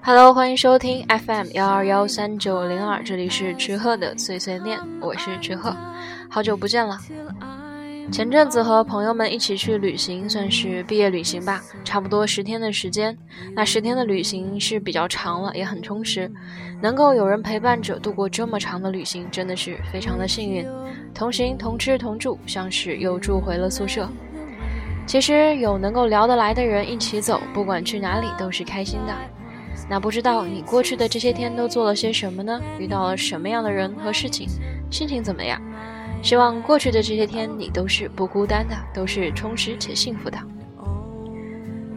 Hello，欢迎收听 FM 幺二幺三九零二，这里是池鹤的碎碎念，我是池鹤，好久不见了。前阵子和朋友们一起去旅行，算是毕业旅行吧，差不多十天的时间。那十天的旅行是比较长了，也很充实。能够有人陪伴着度过这么长的旅行，真的是非常的幸运。同行同吃同住，像是又住回了宿舍。其实有能够聊得来的人一起走，不管去哪里都是开心的。那不知道你过去的这些天都做了些什么呢？遇到了什么样的人和事情？心情怎么样？希望过去的这些天你都是不孤单的，都是充实且幸福的。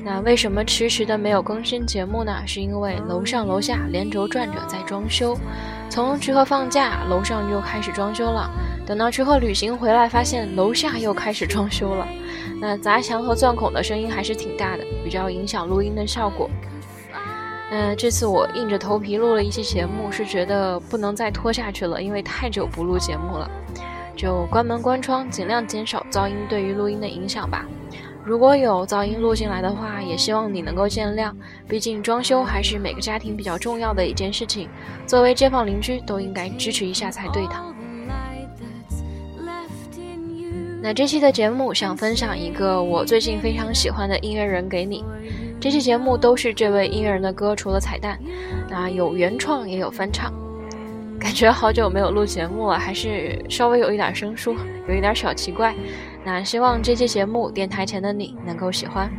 那为什么迟迟的没有更新节目呢？是因为楼上楼下连轴转着在装修，从集合放假，楼上就开始装修了。等到之后旅行回来，发现楼下又开始装修了。那砸墙和钻孔的声音还是挺大的，比较影响录音的效果。那这次我硬着头皮录了一期节目，是觉得不能再拖下去了，因为太久不录节目了。就关门关窗，尽量减少噪音对于录音的影响吧。如果有噪音录进来的话，也希望你能够见谅。毕竟装修还是每个家庭比较重要的一件事情，作为街坊邻居都应该支持一下才对的。那这期的节目想分享一个我最近非常喜欢的音乐人给你。这期节目都是这位音乐人的歌，除了彩蛋，那有原创也有翻唱。感觉好久没有录节目了，还是稍微有一点生疏，有一点小奇怪。那希望这期节目电台前的你能够喜欢。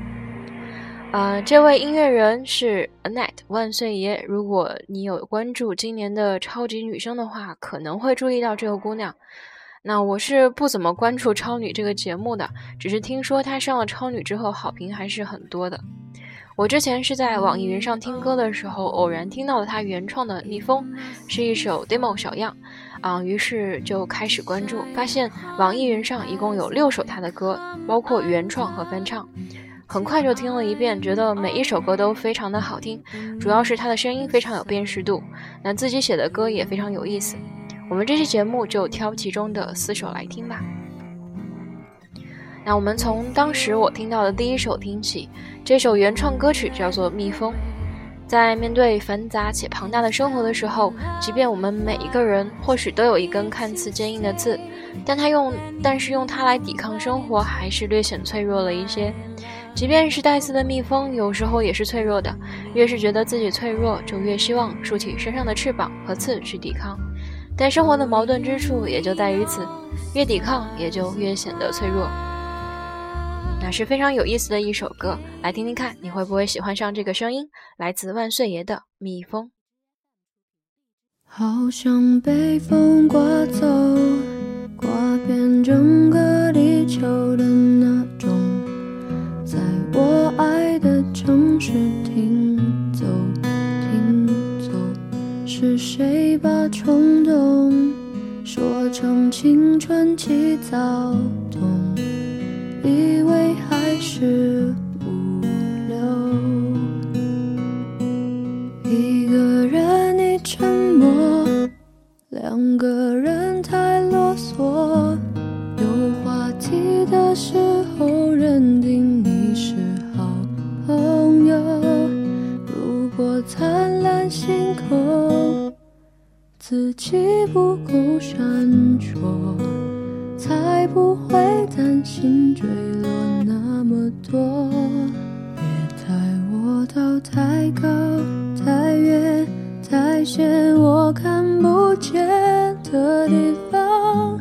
呃，这位音乐人是 Annette 万岁爷。如果你有关注今年的超级女声的话，可能会注意到这个姑娘。那我是不怎么关注超女这个节目的，只是听说她上了超女之后好评还是很多的。我之前是在网易云上听歌的时候，偶然听到了她原创的《逆风》，是一首 demo 小样，啊，于是就开始关注，发现网易云上一共有六首她的歌，包括原创和翻唱。很快就听了一遍，觉得每一首歌都非常的好听，主要是她的声音非常有辨识度，那自己写的歌也非常有意思。我们这期节目就挑其中的四首来听吧。那我们从当时我听到的第一首听起，这首原创歌曲叫做《蜜蜂》。在面对繁杂且庞大的生活的时候，即便我们每一个人或许都有一根看似坚硬的刺，但它用但是用它来抵抗生活，还是略显脆弱了一些。即便是带刺的蜜蜂，有时候也是脆弱的。越是觉得自己脆弱，就越希望竖起身上的翅膀和刺去抵抗。但生活的矛盾之处也就在于此，越抵抗也就越显得脆弱。那是非常有意思的一首歌，来听听看，你会不会喜欢上这个声音？来自万岁爷的《蜜蜂》。好像被风刮走，刮遍整别带我到太高、太远、太险我看不见的地方。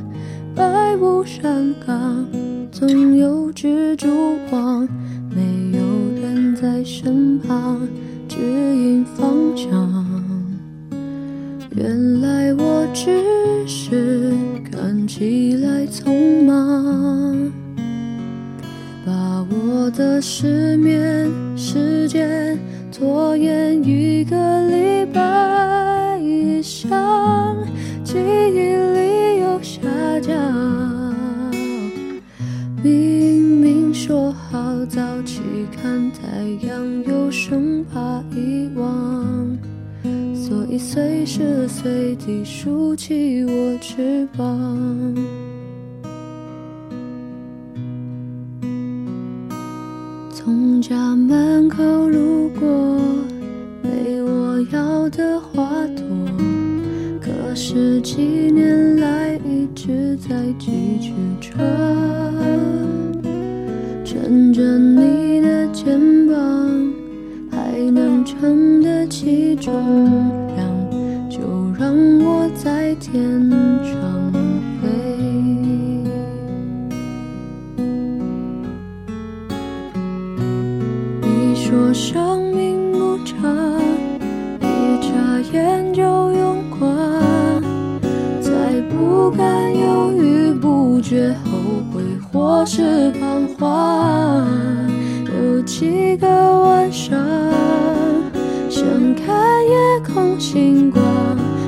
百步山岗，总有蜘蛛网，没有人在身旁指引方向。原来我只是看起来匆忙，我的失眠时间拖延一个礼拜以上，记忆力又下降。明明说好早起看太阳，又生怕遗忘。所以随时随地竖起我翅膀。家门口路过，没我要的花朵，可是几年来一直在寄居着。撑着你的肩膀，还能撑得起重量，就让我在天觉、后悔或是彷徨。有几个晚上想看夜空星光，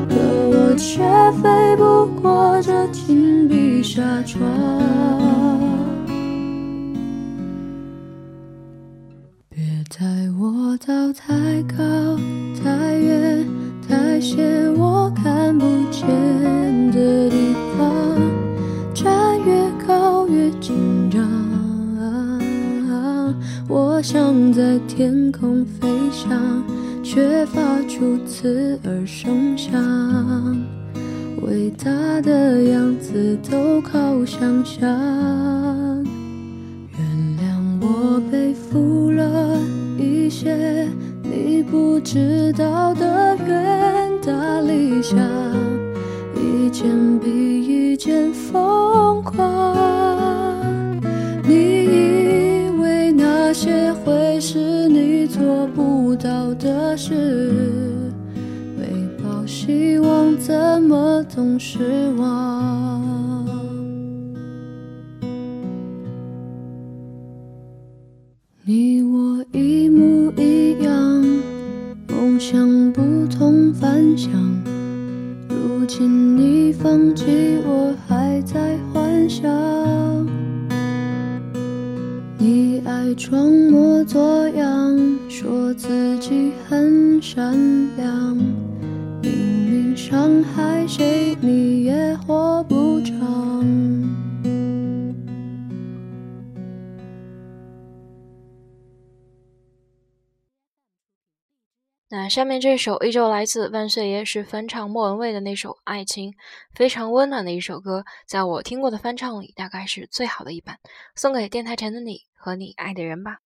可我却飞不过这天空飞翔，却发出刺耳声响。伟大的样子都靠想象。原谅我背负了一些你不知道的善良，明明伤害谁你也活不长。那下面这首依旧来自万岁爷，是翻唱莫文蔚的那首《爱情》，非常温暖的一首歌，在我听过的翻唱里，大概是最好的一版，送给电台城的你和你爱的人吧。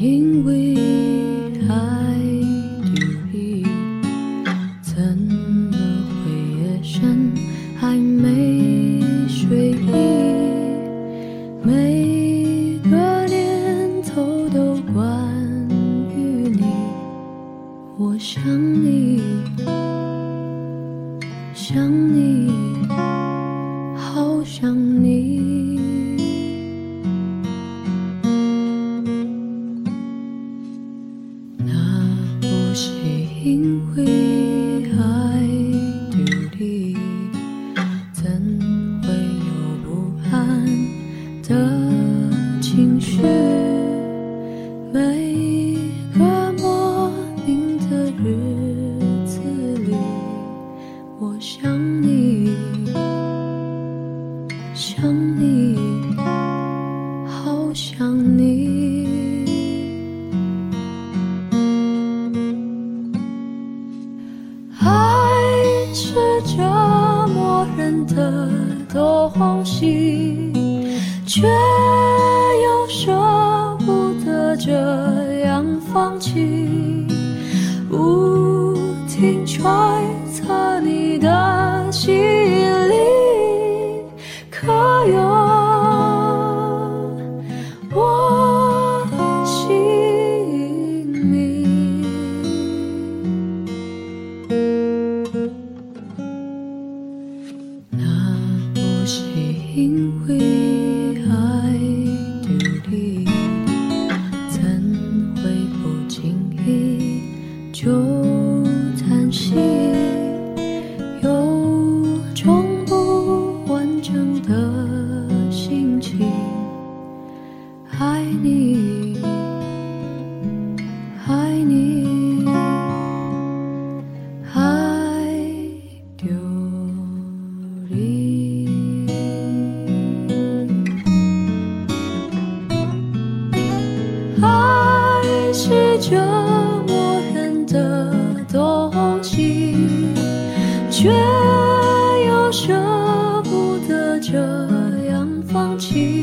因为去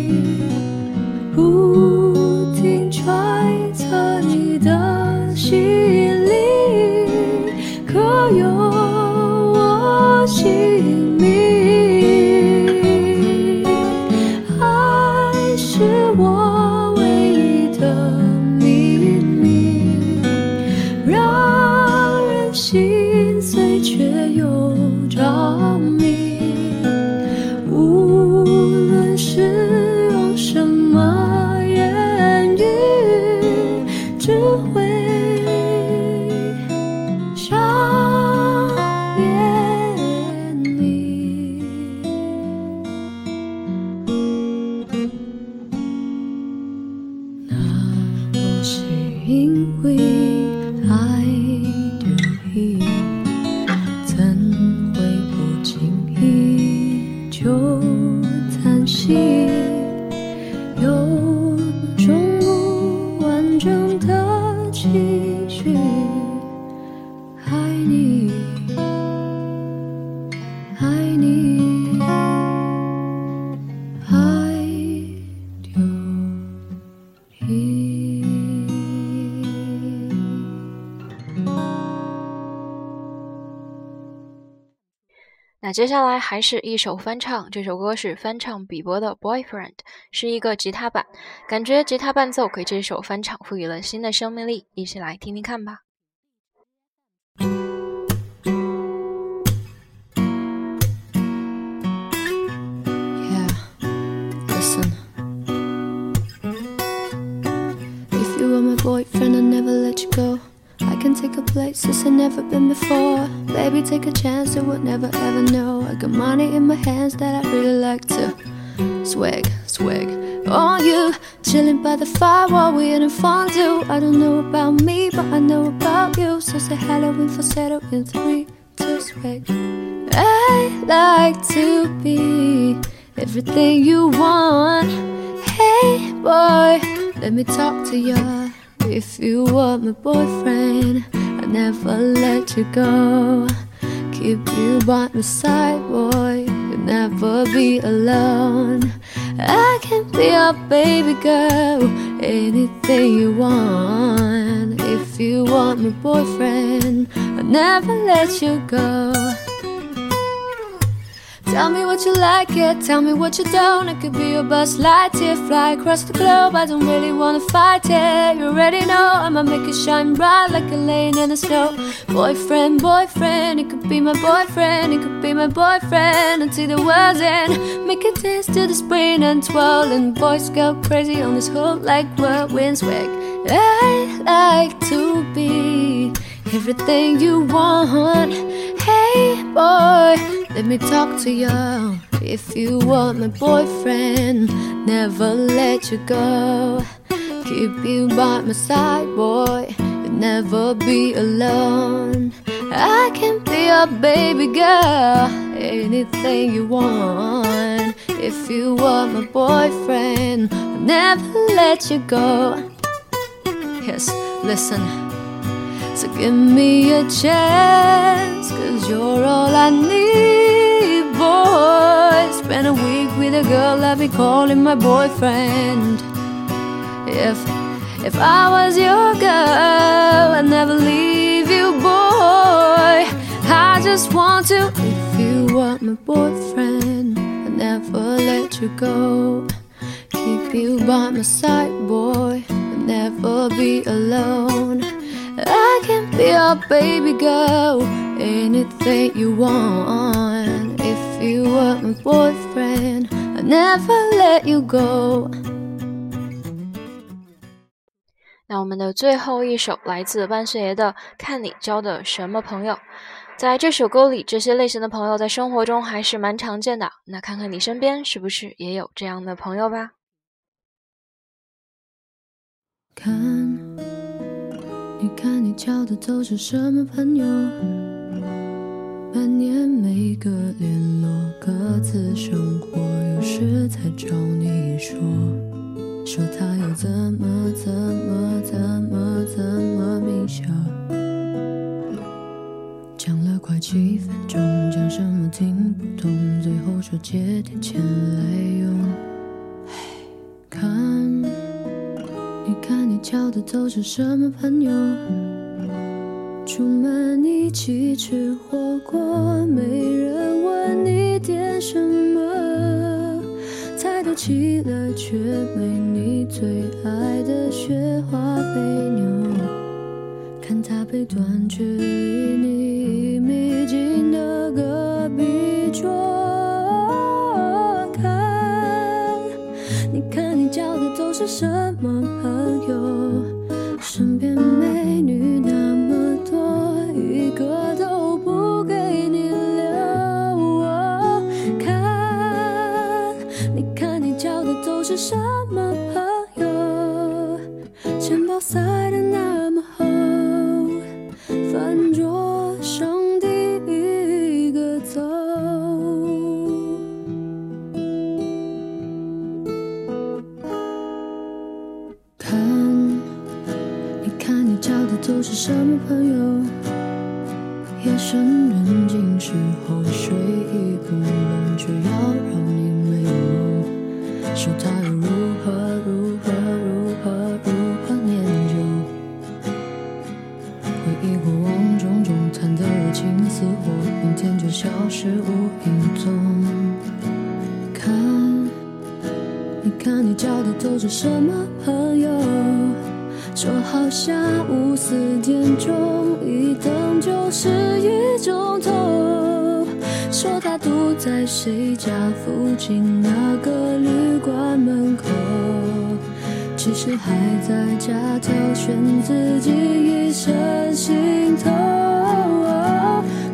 因为接下来还是一首翻唱，这首歌是翻唱比伯的《Boyfriend》，是一个吉他版，感觉吉他伴奏给这首翻唱赋予了新的生命力，一起来听听看吧。Places I've never been before. Baby, take a chance, you would never ever know. I got money in my hands that I really like to swag, swag on you. Chilling by the fire while we having fun too. I don't know about me, but I know about you. So say Halloween falsetto in three, two, swag. I like to be everything you want. Hey boy, let me talk to you. If you were my boyfriend, never let you go. Keep you by my side, boy. You'll never be alone. I can be your baby girl, anything you want. If you want my boyfriend, I'll never let you go. Tell me what you like, yeah, tell me what you don't. I could be your bus light, yeah, fly across the globe. I don't really wanna fight, yeah. You already know I'ma make it shine bright like a lane in the snow. Boyfriend, boyfriend, it could be my boyfriend, it could be my boyfriend until the world's end. Make it dance to the spring and twirl, and boys go crazy on this hook like whirlwind swag. I like to be everything you want. Hey, boy. Let me talk to you. If you want my boyfriend, never let you go. Keep you by my side, boy. You'll never be alone. I can be your baby girl, anything you want. If you want my boyfriend, I'll never let you go. Yes, listen. So give me a chance, cause you're all I need, boy. Spend a week with a girl I've been calling my boyfriend. If if I was your girl, I'd never leave you, boy. I just want to. If you want my boyfriend, I'd never let you go. Keep you by my side, boy. I'd never be alone. I can be your baby girl, anything you want. If you were my boyfriend, I'd never let you go. 那我们的最后一首来自万岁爷的《看你交的什么朋友》。在这首歌里，这些类型的朋友在生活中还是蛮常见的。那看看你身边是不是也有这样的朋友吧？看，你看你交的都是什么朋友？半年没个联络，各自生活，有时才找你说，说他又怎么怎么怎么怎么明晓？讲了快七分钟，讲什么听不懂，最后说借点钱来用。你交的都是什么朋友？出门一起吃火锅，没人问你点什么，菜都齐了，却没你最爱的雪花肥牛。看他背端，却离你一米近的隔壁桌。看，你看你交的都是什么钱在谁家附近那个旅馆门口，其实还在家挑选自己一身行头。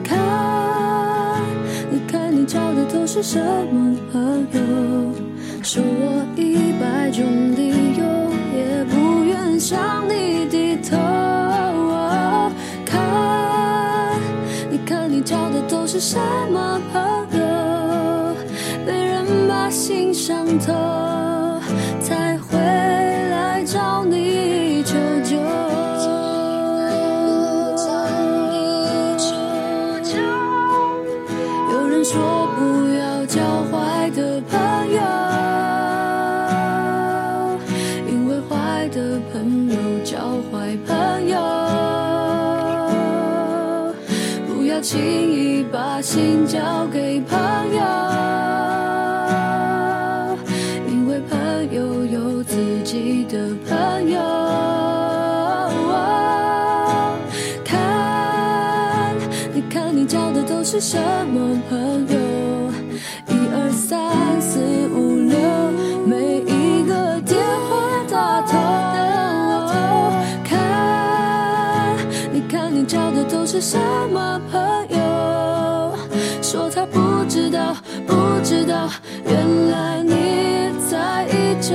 看，你看你交的都是什么朋友？说我一百种理由也不愿向你低头。看，你看你交的都是什么朋友？心伤透，才会来找你求救。有人说不要交坏的朋友，因为坏的朋友交坏朋友。不要轻易把心交给朋友，什么朋友？一二三四五六，每一个电话打通。看，你看你交的都是什么朋友？说他不知道，不知道，原来你在意这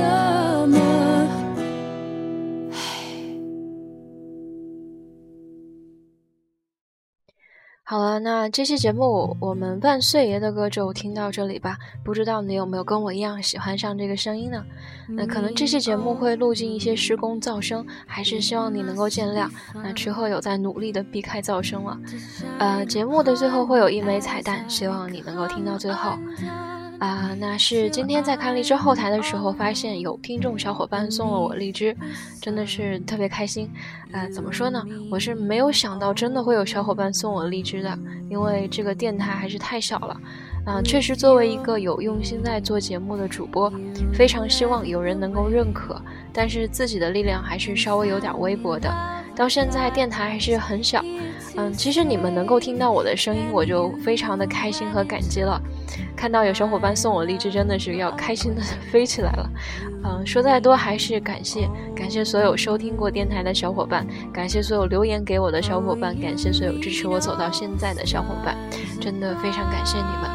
好了，那这期节目我们万岁爷的歌就听到这里吧。不知道你有没有跟我一样喜欢上这个声音呢？那可能这期节目会录进一些施工噪声，还是希望你能够见谅。那之后有在努力的避开噪声了。呃，节目的最后会有一枚彩蛋，希望你能够听到最后。啊，那是今天在看荔枝后台的时候，发现有听众小伙伴送了我荔枝，真的是特别开心。呃，怎么说呢？我是没有想到真的会有小伙伴送我荔枝的，因为这个电台还是太小了。啊，确实作为一个有用心在做节目的主播，非常希望有人能够认可，但是自己的力量还是稍微有点微薄的。到现在电台还是很小，嗯，其实你们能够听到我的声音，我就非常的开心和感激了。看到有小伙伴送我荔枝，真的是要开心的 飞起来了。嗯，说再多还是感谢，感谢所有收听过电台的小伙伴，感谢所有留言给我的小伙伴，感谢所有支持我走到现在的小伙伴，真的非常感谢你们。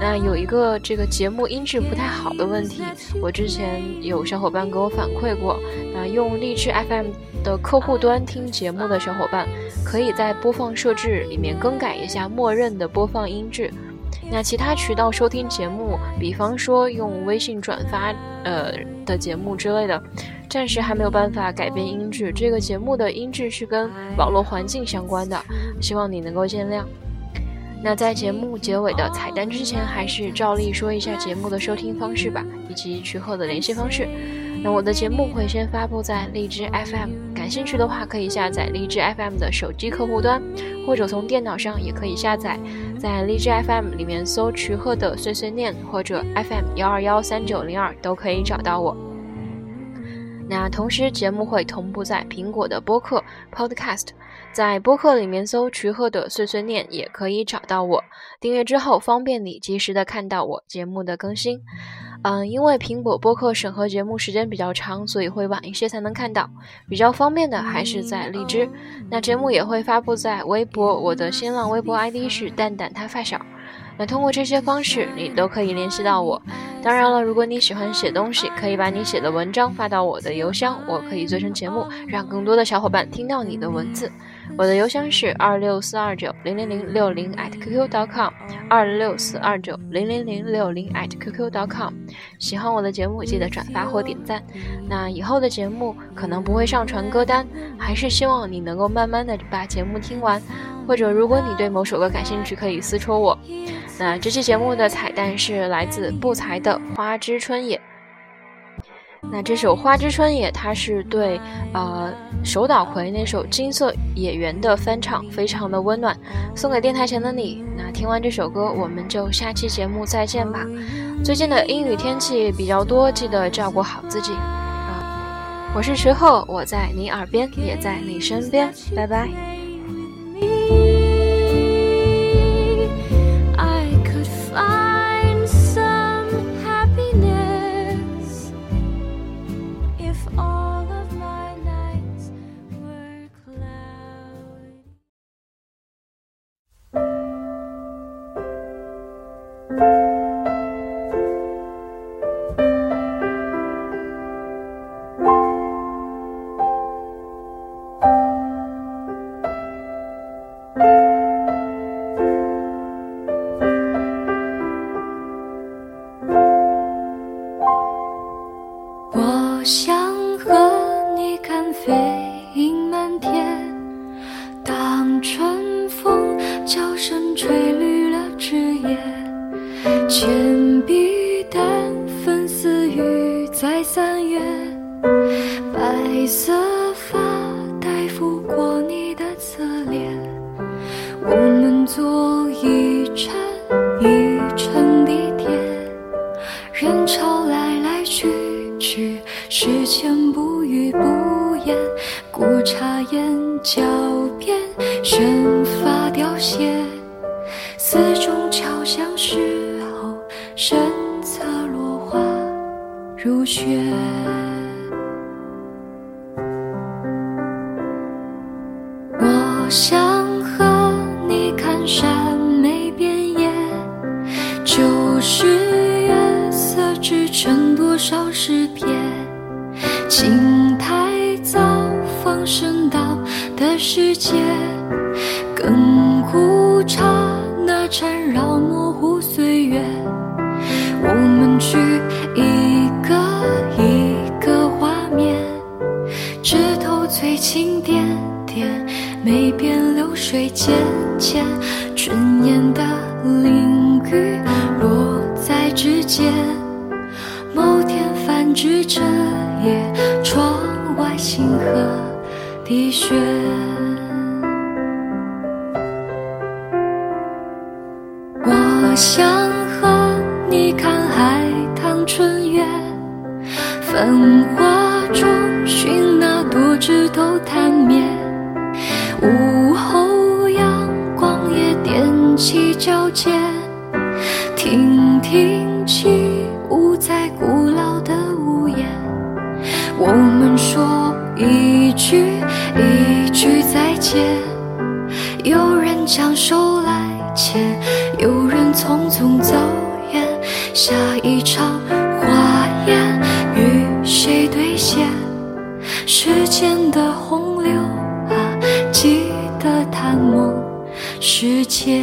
那有一个这个节目音质不太好的问题，我之前有小伙伴给我反馈过。那用荔枝 FM 的客户端听节目的小伙伴，可以在播放设置里面更改一下默认的播放音质。那其他渠道收听节目，比方说用微信转发呃的节目之类的，暂时还没有办法改变音质。这个节目的音质是跟网络环境相关的，希望你能够见谅。那在节目结尾的彩蛋之前，还是照例说一下节目的收听方式吧，以及曲鹤的联系方式。那我的节目会先发布在荔枝 FM，感兴趣的话可以下载荔枝 FM 的手机客户端，或者从电脑上也可以下载，在荔枝 FM 里面搜曲鹤的碎碎念或者 FM 幺二幺三九零二都可以找到我。那同时节目会同步在苹果的播客 Podcast。在播客里面搜“徐鹤的碎碎念”也可以找到我。订阅之后，方便你及时的看到我节目的更新。嗯，因为苹果播客审核节目时间比较长，所以会晚一些才能看到。比较方便的还是在荔枝。那节目也会发布在微博，我的新浪微博 ID 是蛋蛋他发小。那通过这些方式，你都可以联系到我。当然了，如果你喜欢写东西，可以把你写的文章发到我的邮箱，我可以做成节目，让更多的小伙伴听到你的文字。我的邮箱是二六四二九零零零六零 at qq.com，二六四二九零零零六零 at qq.com。喜欢我的节目，记得转发或点赞。那以后的节目可能不会上传歌单，还是希望你能够慢慢的把节目听完。或者如果你对某首歌感兴趣，可以私戳我。那这期节目的彩蛋是来自不才的《花之春野》。那这首《花之春也》，它是对呃手岛葵那首《金色野原》的翻唱，非常的温暖，送给电台前的你。那听完这首歌，我们就下期节目再见吧。最近的阴雨天气比较多，记得照顾好自己啊！我是徐鹤，我在你耳边，也在你身边，拜拜。织成多少诗篇。青苔早放生到的世界，亘古刹那缠绕模糊岁月，我们去一。个一个画面，枝头翠青点点，没变流水浅浅，春烟的淋雨落在指尖。某天泛指着夜，窗外星河滴血。我想和你看海棠春月，繁华中寻那多枝头。探灭，午后阳光也踮起脚尖，听听起界，有人将手来牵，有人匆匆走远。下一场花宴与谁兑现？时间的洪流啊，记得探梦世界。